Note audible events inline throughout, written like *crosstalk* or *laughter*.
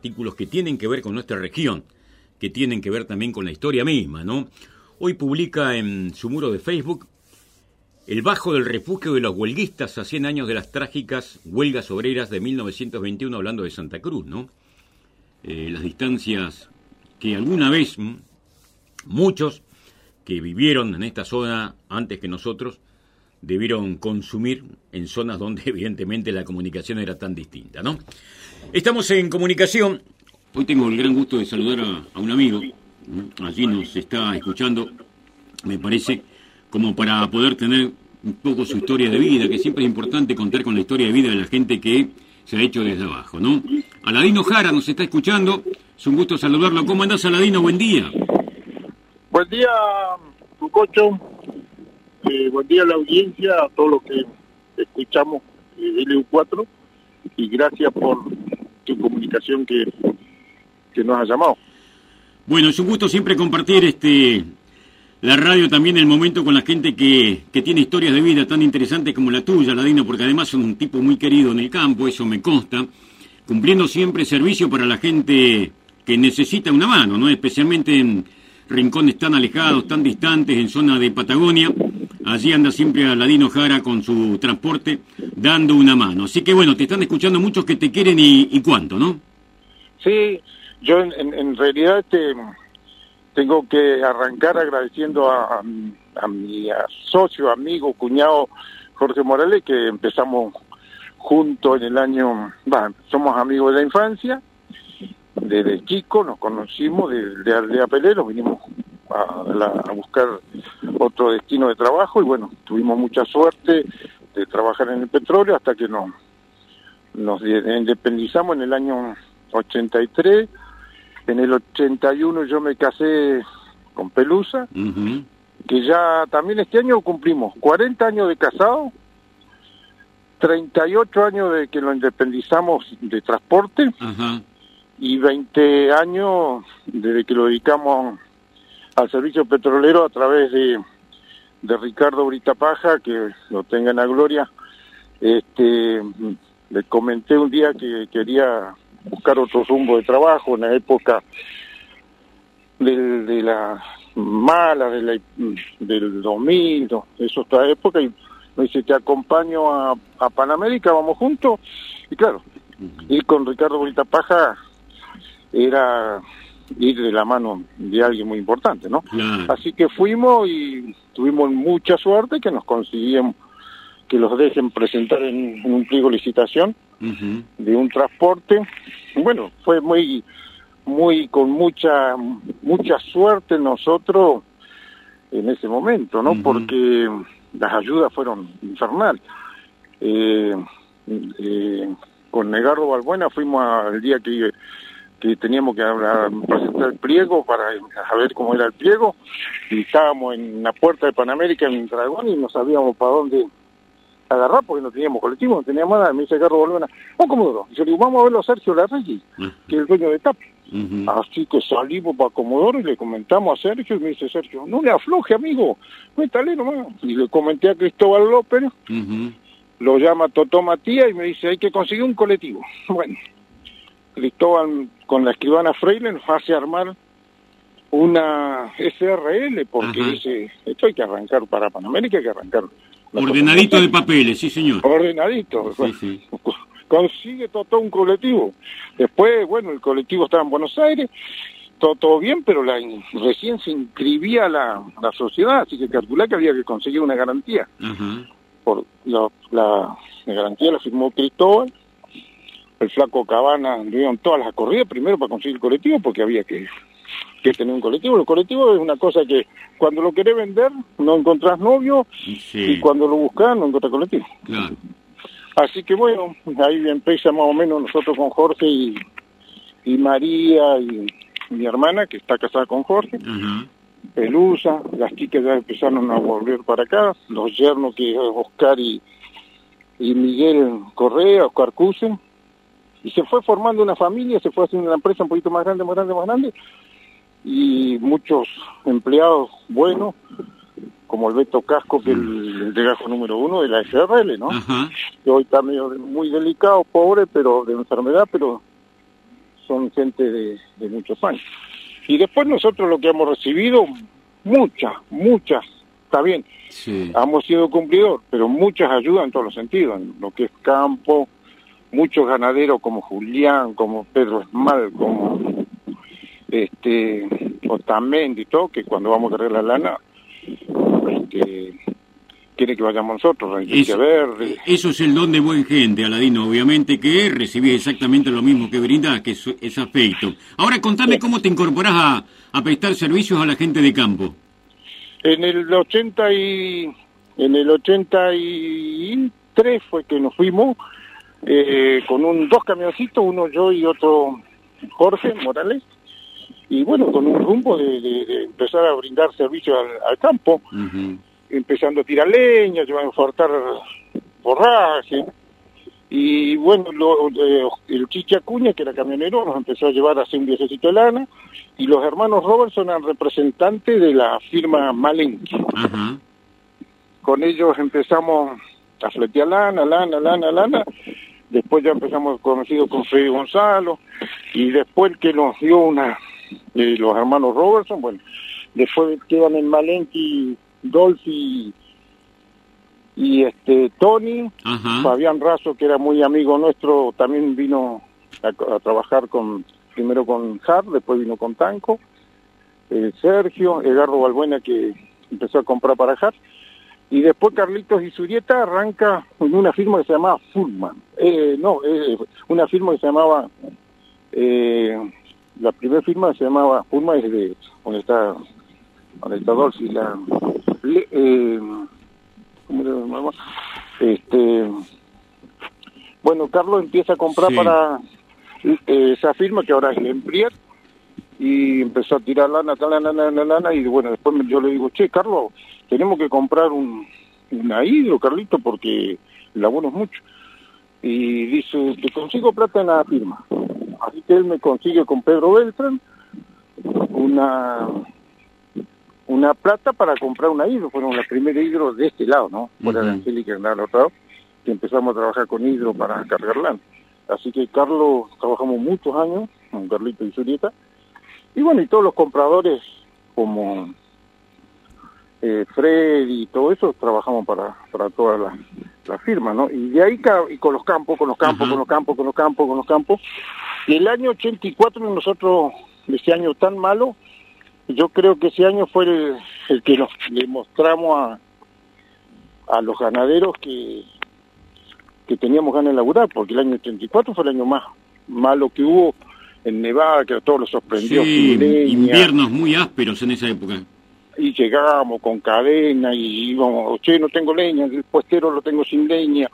artículos que tienen que ver con nuestra región, que tienen que ver también con la historia misma, ¿no? Hoy publica en su muro de Facebook el bajo del refugio de los huelguistas a 100 años de las trágicas huelgas obreras de 1921, hablando de Santa Cruz, ¿no? Eh, las distancias que alguna vez muchos que vivieron en esta zona antes que nosotros debieron consumir en zonas donde *laughs* evidentemente la comunicación era tan distinta, ¿no? Estamos en comunicación. Hoy tengo el gran gusto de saludar a, un amigo. Allí nos está escuchando, me parece, como para poder tener un poco su historia de vida, que siempre es importante contar con la historia de vida de la gente que se ha hecho desde abajo, ¿no? Aladino Jara nos está escuchando. Es un gusto saludarlo. ¿Cómo andás, Aladino? Buen día. Buen día, Tucocho. Eh, buen día a la audiencia, a todos los que escuchamos de LU4 y gracias por tu comunicación que, que nos ha llamado. Bueno, es un gusto siempre compartir este la radio también el momento con la gente que, que tiene historias de vida tan interesantes como la tuya, Ladino, porque además son un tipo muy querido en el campo, eso me consta, cumpliendo siempre servicio para la gente que necesita una mano, ¿no? Especialmente en rincones tan alejados, tan distantes, en zona de Patagonia, Allí anda siempre Aladino Jara con su transporte dando una mano. Así que bueno, te están escuchando muchos que te quieren y, cuánto, ¿no? Sí, yo en, realidad este, tengo que arrancar agradeciendo a, a, mi socio, amigo, cuñado Jorge Morales, que empezamos juntos en el año, somos amigos de la infancia, desde chico nos conocimos, de, de Aldea Pelero, vinimos a, buscar otro destino de trabajo y bueno, tuvimos mucha suerte de trabajar en el petróleo hasta que nos, nos independizamos en el año 83. En el 81 yo me casé con Pelusa, que ya también este año cumplimos 40 años de casado, 38 años de que lo independizamos de transporte y 20 años desde que lo dedicamos al servicio petrolero a través de, de Ricardo Britapaja, que lo tenga en la gloria. Este, le comenté un día que quería buscar otro rumbo de trabajo en la época de la mala, de la, del 2000, eso esta época, y me dice, te acompaño a, a Panamérica, vamos juntos. Y claro, ir con Ricardo Britapaja era ir de la mano de alguien muy importante, ¿no? Así que fuimos y tuvimos mucha suerte que nos consiguieron que los dejen presentar en, un pliego de licitación de un transporte. Bueno, fue muy, muy, con mucha, mucha suerte nosotros en ese momento, ¿no? Porque las ayudas fueron infernales. Eh, eh, con Negardo Balbuena fuimos al día que que teníamos que presentar el pliego para saber cómo era el pliego y estábamos en la puerta de Panamérica en Dragón y no sabíamos para dónde agarrar porque no teníamos colectivo, no teníamos nada. Me dice Carlos Bolvena, oh, Comodoro. Y yo le digo, vamos a verlo a Sergio Larregui, que es el dueño de TAP. Así que salimos para Comodoro y le comentamos a Sergio y me dice Sergio, no le afloje, amigo, métale nomás. Y le comenté a Cristóbal López, lo llama Totó Matías y me dice, hay que conseguir un colectivo. *laughs* Bueno, Cristóbal con la escribana Freire nos hace armar una SRL porque dice, esto hay que arrancar para Panamérica, hay que arrancar. Ordenadito de papeles, sí señor. Ordenadito. *laughs* Consigue todo, un colectivo. Después, bueno, el colectivo estaba en Buenos Aires, todo, todo bien, pero la, recién se inscribía la, la sociedad, así que calculé que había que conseguir una garantía. Por la, la garantía la firmó Cristóbal el flaco Cabana dieron todas las corridas primero para conseguir el colectivo porque había que, que tener un colectivo. El colectivo es una cosa que cuando lo querés vender no encontrás novio y cuando lo buscás no encontrás colectivo. Así que bueno, ahí empieza más o menos nosotros con Jorge y, y María y mi hermana que está casada con Jorge. Pelusa, las chicas ya empezaron a volver para acá, los yernos que Oscar y, y Miguel Correa, Oscar Cusen, y se fue formando una familia, se fue haciendo una empresa un poquito más grande, más grande, más grande, y muchos empleados buenos, como el Beto Casco, que es el delegajo número uno de la SRL, ¿no? Que hoy está medio muy delicado, pobre, pero de enfermedad, pero son gente de, de muchos años. Y después nosotros lo que hemos recibido, muchas, muchas, está bien, Sí. hemos sido cumplidor, pero muchas ayudas en todos los sentidos, en lo que es campo, muchos ganaderos como Julián, como Pedro Esmal, como este Otamendi y todo, que cuando vamos a cargar la lana, este, quiere que vayamos nosotros, Eso, Verde. eso es el don de buen gente, Aladino, obviamente que recibís exactamente lo mismo que brindás, que es, es afecto. Ahora contame cómo te incorporás a, a prestar servicios a la gente de campo. En el 80 y en el 83 fue que nos fuimos eh, con un dos camioncitos, uno yo y otro Jorge Morales, y bueno, con un rumbo de, de- de empezar a brindar servicio al, al campo, empezando a tirar leña, llevando a cortar forraje, y bueno, lo- eh, el Chicha Acuña, que era camionero, nos empezó a llevar a hacer un viajecito de lana, y los hermanos Robertson eran representantes de la firma Malenki. Con ellos empezamos a fletear lana, lana, lana, lana. Después ya empezamos conocidos con Freddy Gonzalo y después que nos dio una de los hermanos Robertson, bueno, después quedan en Malenki, Dolphy y este Tony, Ajá. Fabián Razo, que era muy amigo nuestro, también vino a, a trabajar con primero con Hart, después vino con Tanco, eh, Sergio, Edgardo Balbuena que empezó a comprar para Hart, y después Carlitos y Surieta arranca en una firma que se llamaba Fullman, eh, no, eh, una firma que se llamaba, eh, la primera firma se llamaba Fullman es de donde está, donde está Dolce, la, le- eh, ¿cómo se llama? Este, bueno, Carlos empieza a comprar Sí. para eh, esa firma que ahora es Lemprier y empezó a tirar lana, tal, lana, lana, lana, y bueno, después yo le digo, che, Carlos, tenemos que comprar un, una hidro, Carlito, porque el abono es mucho. Y dice, te consigo plata en la firma. Así que él me consigue con Pedro Beltrán una una plata para comprar una hidro. Fueron la primera hidro de este lado, ¿no? Fuera de Ujú. Angélica, en el otro lado, que empezamos a trabajar con hidro para cargar lana. Así que Carlos, trabajamos muchos años con Carlito y Julieta. Y bueno, y todos los compradores como eh, Fred y todo eso, trabajamos para, para toda la, la firma, ¿no? Y de ahí, y con los campos, con los campos, con los campos, con los campos, con los campos. Y el año 84 nosotros, ese año tan malo, yo creo que ese año fue el, el que nos le mostramos a, a los ganaderos que, que teníamos ganas de laburar, porque el año 84 fue el año más malo que hubo en Nevada, que a todos los sorprendió. Sí, inviernos muy ásperos en esa época. Y llegábamos con cadena y íbamos, che, no tengo leña, el puestero lo tengo sin leña,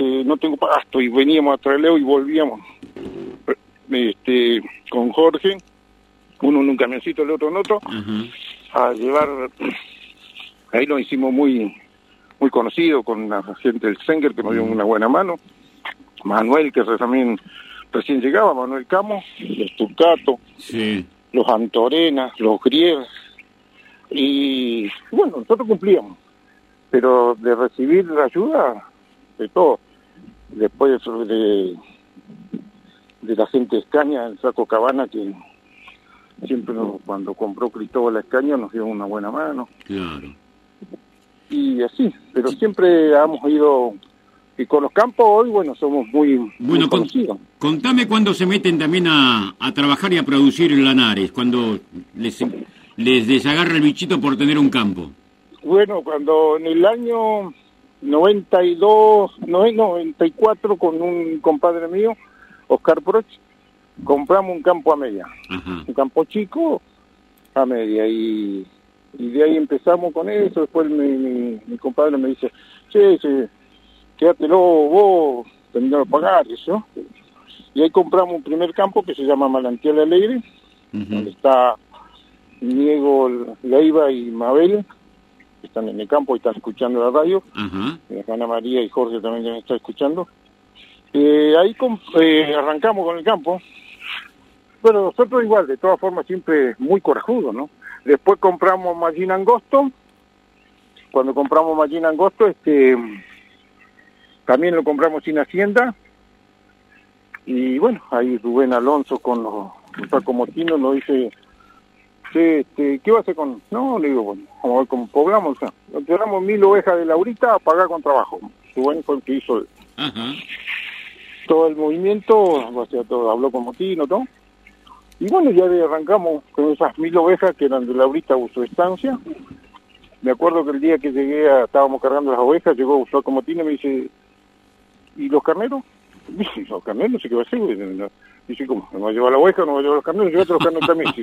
eh, no tengo pasto, y veníamos a traerlo y volvíamos. Este, con Jorge, uno en un camioncito, el otro en otro, a llevar, ahí nos hicimos muy muy conocidos con la gente del Senger que nos dio una buena mano, Manuel que también recién llegaba, Manuel Camo, los Turcato, Sí. los Antorenas, los Grieves, y bueno, nosotros cumplíamos, pero de recibir la ayuda de todo, después de, de la gente de Escaña, el Saco Cabana, que siempre nos- cuando compró Cristóbal la Escaña nos dio una buena mano, Claro. y así, pero siempre hemos ido, y con los campos hoy, bueno, somos muy, muy Bueno, con- conocidos. contame cuándo se meten también a, a trabajar y a producir en Lanares, cuando les, les desagarra el bichito por tener un campo. Bueno, cuando en el año 92, no, 94, con un compadre mío, Oscar Proch, compramos un campo a media, Ajá. un campo chico a media, y, y de ahí empezamos con eso, después mi, mi, mi compadre me dice, che, che, quédatelo vos, terminó de pagar, eso. Y ahí compramos un primer campo que se llama Malantial Alegre, donde está Diego Leiva y Mabel, que están en el campo y están escuchando la radio, Ajá. mi hermana María y Jorge también me está escuchando. Eh, ahí eh, arrancamos con el campo, pero nosotros igual, de todas formas siempre muy corajudos, ¿no? Después compramos Magina Angosto, cuando compramos Magina Angosto, este, también lo compramos sin hacienda, Y bueno, ahí Rubén Alonso con los Paco Motino nos dice, este, ¿qué va a hacer con...? No, le digo, bueno, vamos a ver cómo poblamos. O sea, mil ovejas de Laurita a pagar con trabajo. Rubén fue el que hizo todo el movimiento, o sea, todo, habló con Motino, todo. Y bueno, ya arrancamos con esas mil ovejas que eran de Laurita a su estancia. Me acuerdo que el día que llegué, a, estábamos cargando las ovejas, llegó Flaco Motino y me dice, ¿y los carneros? Dice, los carneros, no sé qué va a hacer. Dice, ¿cómo? ¿No va a llevar la oveja o no va a llevar los carneros? Llévate los carneros también.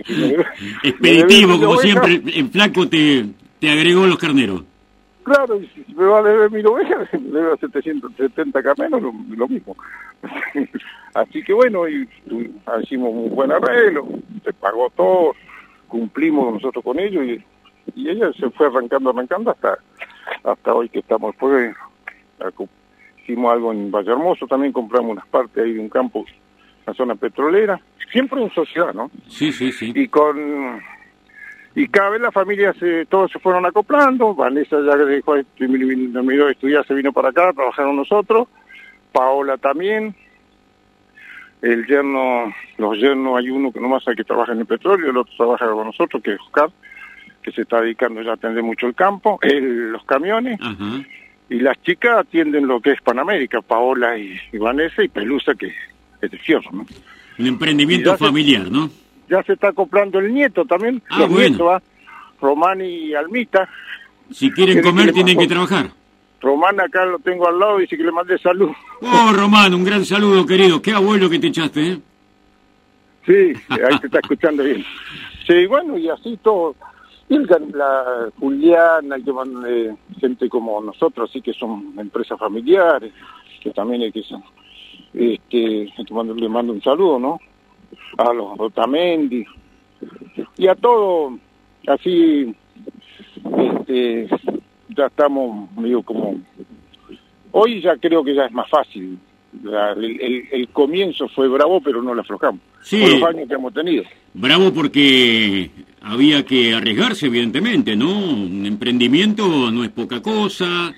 Expeditivo, como siempre, en flaco te, te agregó los carneros. Claro, y si me va a deber mil ovejas, *laughs* me debe 770 carneros, lo, lo mismo. *laughs* Así que bueno, y, hicimos un buen arreglo, se pagó todo, cumplimos nosotros con ellos y, y ella se fue arrancando, arrancando hasta hasta hoy que estamos después hicimos algo en Valle Hermoso, también compramos unas partes ahí de un campo, la zona petrolera, siempre en sociedad, ¿no? Sí, sí, sí. Y con y cada vez las familias se, todos se fueron acoplando, Vanessa ya dejó de estudiar, se vino para acá, trabajaron nosotros, Paola también, el yerno, los yernos hay uno que nomás hay que trabaja en el petróleo, el otro trabaja con nosotros, que es Oscar, que se está dedicando ya a atender mucho el campo, *laughs* el, los camiones, y las chicas atienden lo que es Panamérica, Paola y, Vanessa, y Pelusa, que fierro, ¿no? Un emprendimiento familiar, ¿no? Ya se está acoplando el nieto también, ah, los nietos. Román y Almita. Si quieren comer, tienen que trabajar. Román acá lo tengo al lado, dice que le mande salud. Oh, Román, un gran saludo, querido. Qué abuelo que te echaste, ¿eh? Sí, ahí te está escuchando bien. Sí, bueno, y así todo. Y la Juliana, que van eh, gente como nosotros, así que son empresas familiares, que también hay que... Este, le mando un saludo, ¿no? A los Rotamendi y a todo, así, este, ya estamos medio como... Hoy ya creo que ya es más fácil. el, comienzo fue bravo, pero no lo aflojamos. Sí. los años que hemos tenido. Bravo porque había que arriesgarse, evidentemente, ¿no? Un emprendimiento no es poca cosa,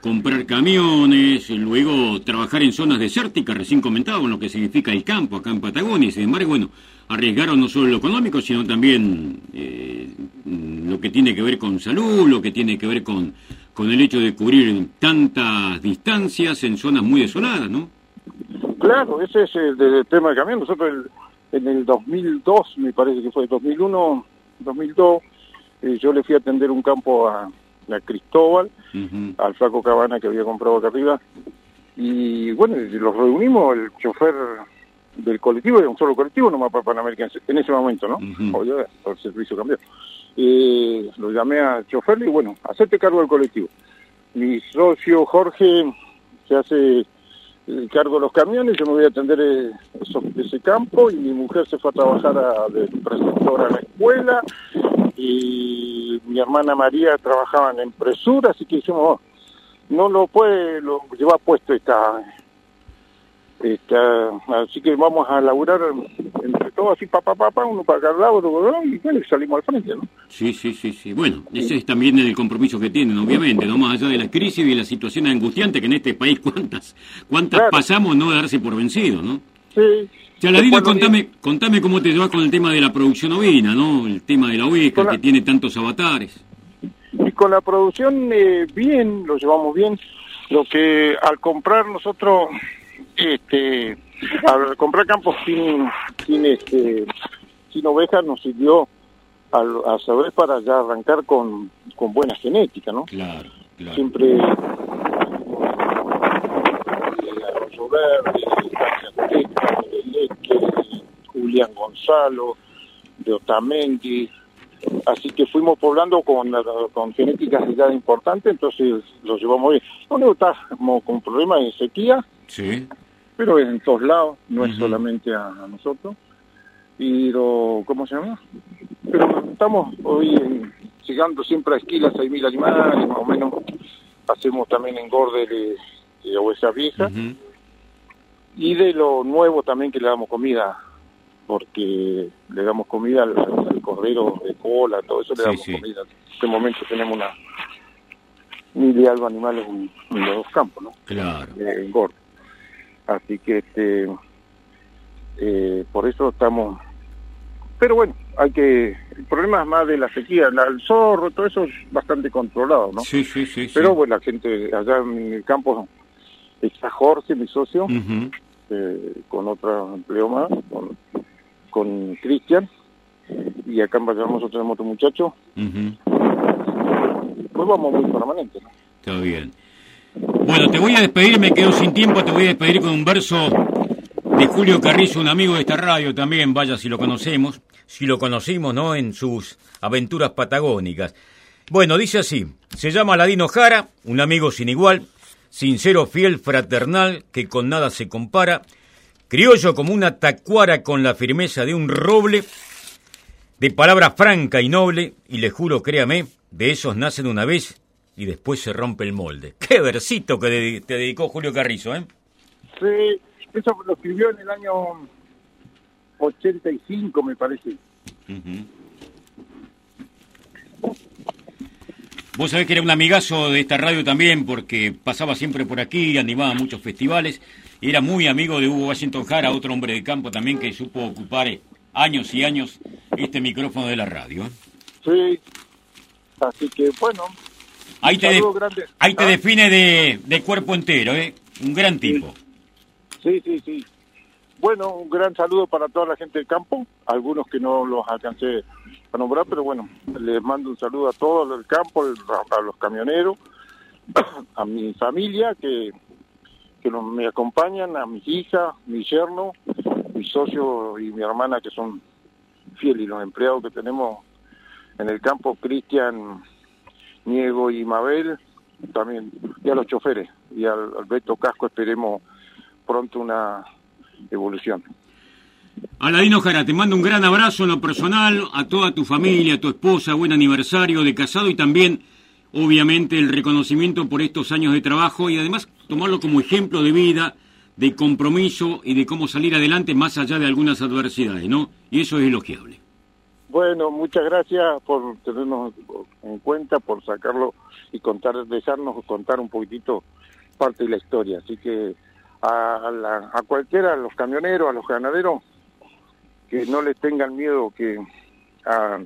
comprar camiones, luego trabajar en zonas desérticas, recién comentado, lo que significa el campo acá en Patagonia, sin embargo, bueno, arriesgaron no solo lo económico, sino también eh, lo que tiene que ver con salud, lo que tiene que ver con, con el hecho de cubrir tantas distancias en zonas muy desoladas, ¿no? Claro, ese es el, tema del camión. Nosotros en el 2002, me parece que fue 2001, 2002, eh, yo le fui a atender un campo a, a Cristóbal, al flaco Cabana que había comprado acá arriba, y bueno, los reunimos, el chofer del colectivo, era un solo colectivo nomás para Panamérica en ese momento, ¿no? el servicio cambió. Eh, lo llamé a chofer y bueno, hacete cargo del colectivo. Mi socio Jorge se hace cargo los camiones, yo me voy a atender eh, ese campo y mi mujer se fue a trabajar de preceptora a la escuela y mi hermana María trabajaba en impresura, así que dijimos, oh, no lo puede, lo lleva puesto esta, esta, así que vamos a laburar entre todos así, papá, papá, uno para cada lado, y bueno, salimos al frente, ¿no? Sí, sí, sí, sí. Bueno, ese es también el compromiso que tienen, obviamente, no más allá de la crisis y la situación angustiante que en este país, ¿cuántas, cuántas pasamos no darse por vencido, no? Sí. Chaladino, contame, contame cómo te llevas con el tema de la producción ovina, ¿no? El tema de la oveja, que tiene tantos avatares. Y con la producción, eh, bien, lo llevamos bien. Lo que al comprar nosotros, este, al comprar campos sin, sin, este, sin ovejas, nos sirvió a, a saber para ya arrancar con, con buena genética, ¿no? Claro, claro. Siempre arroyo verde, Julián Gonzalo, de Otamendi, así que fuimos poblando con, con genéticas de edad importante, entonces los llevamos bien. No estamos con problemas de sequía, sí. Pero en todos lados, no es solamente a, nosotros. Pero, ¿cómo se llama? Pero estamos hoy llegando siempre a esquilas, 6.000 animales, más o menos. Hacemos también engorde de, de ovejas viejas. Y de lo nuevo también que le damos comida porque le damos comida al, cordero de cola, todo eso le damos comida. En este momento tenemos una mil y algo animales en, los dos campos, ¿no? Claro. Eh, Así que este Eh, por eso estamos... Pero bueno, hay que... El problema es más de la sequía, el zorro, todo eso es bastante controlado, ¿no? Sí, sí, sí. Pero bueno, la gente allá en el campo está Jorge, mi socio, eh, con otro empleo más, con Cristian, y acá en Valladolid nosotros tenemos otro muchacho. Pues vamos muy permanente, ¿no? Está bien. Bueno, te voy a despedir, me quedo sin tiempo, te voy a despedir con un verso de Julio Carrizo, un amigo de esta radio también, vaya si lo conocemos, si lo conocimos, ¿no? En sus aventuras patagónicas. Bueno, dice así, se llama Ladino Jara, un amigo sin igual, sincero, fiel, fraternal, que con nada se compara, criollo como una tacuara con la firmeza de un roble, de palabra franca y noble, y le juro, créame, de esos nacen una vez y después se rompe el molde. Qué versito que te dedicó Julio Carrizo, ¿eh? Sí, eso lo escribió en el año 85, me parece. Vos sabés que era un amigazo de esta radio también, porque pasaba siempre por aquí, animaba muchos festivales, y era muy amigo de Hugo Washington Jara, otro hombre de campo también que supo ocupar años y años este micrófono de la radio. ¿eh? Sí, así que bueno, Ahí te, ahí te ah. define de, cuerpo entero, ¿eh? Un gran tipo. Sí, sí, sí. Bueno, un gran saludo para toda la gente del campo, algunos que no los alcancé a nombrar, pero bueno, les mando un saludo a todos del campo, a los camioneros, *coughs* a mi familia que, que me acompañan, a mis hijas, mi yerno, mi socio y mi hermana que son fieles y los empleados que tenemos en el campo, Cristian, Niego y Mabel, también, y a los choferes, y al, Beto Casco esperemos pronto una evolución. Aladino Jara, te mando un gran abrazo en lo personal, a toda tu familia, a tu esposa, buen aniversario de casado y también, obviamente, el reconocimiento por estos años de trabajo y además tomarlo como ejemplo de vida, de compromiso y de cómo salir adelante más allá de algunas adversidades, ¿no? Y eso es elogiable. Bueno, muchas gracias por tenernos en cuenta, por sacarlo y contar, dejarnos contar un poquitito parte de la historia. Así que a, a cualquiera, a los camioneros, a los ganaderos, que no les tengan miedo que a,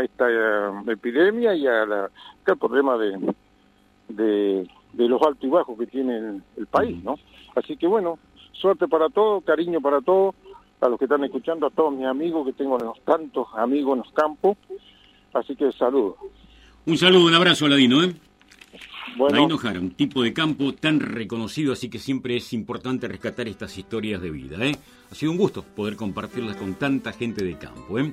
esta eh, epidemia y a la, al problema de, de, los altos y bajos que tiene el país, ¿no? Así que bueno, suerte para todos, cariño para todos a los que están escuchando, a todos mis amigos, que tengo los tantos amigos en los campos. Así que saludo. Un saludo, un abrazo, Ladino. ¿eh? Bueno. Jara, un tipo de campo tan reconocido, así que siempre es importante rescatar estas historias de vida. ¿eh? Ha sido un gusto poder compartirlas con tanta gente de campo. ¿eh?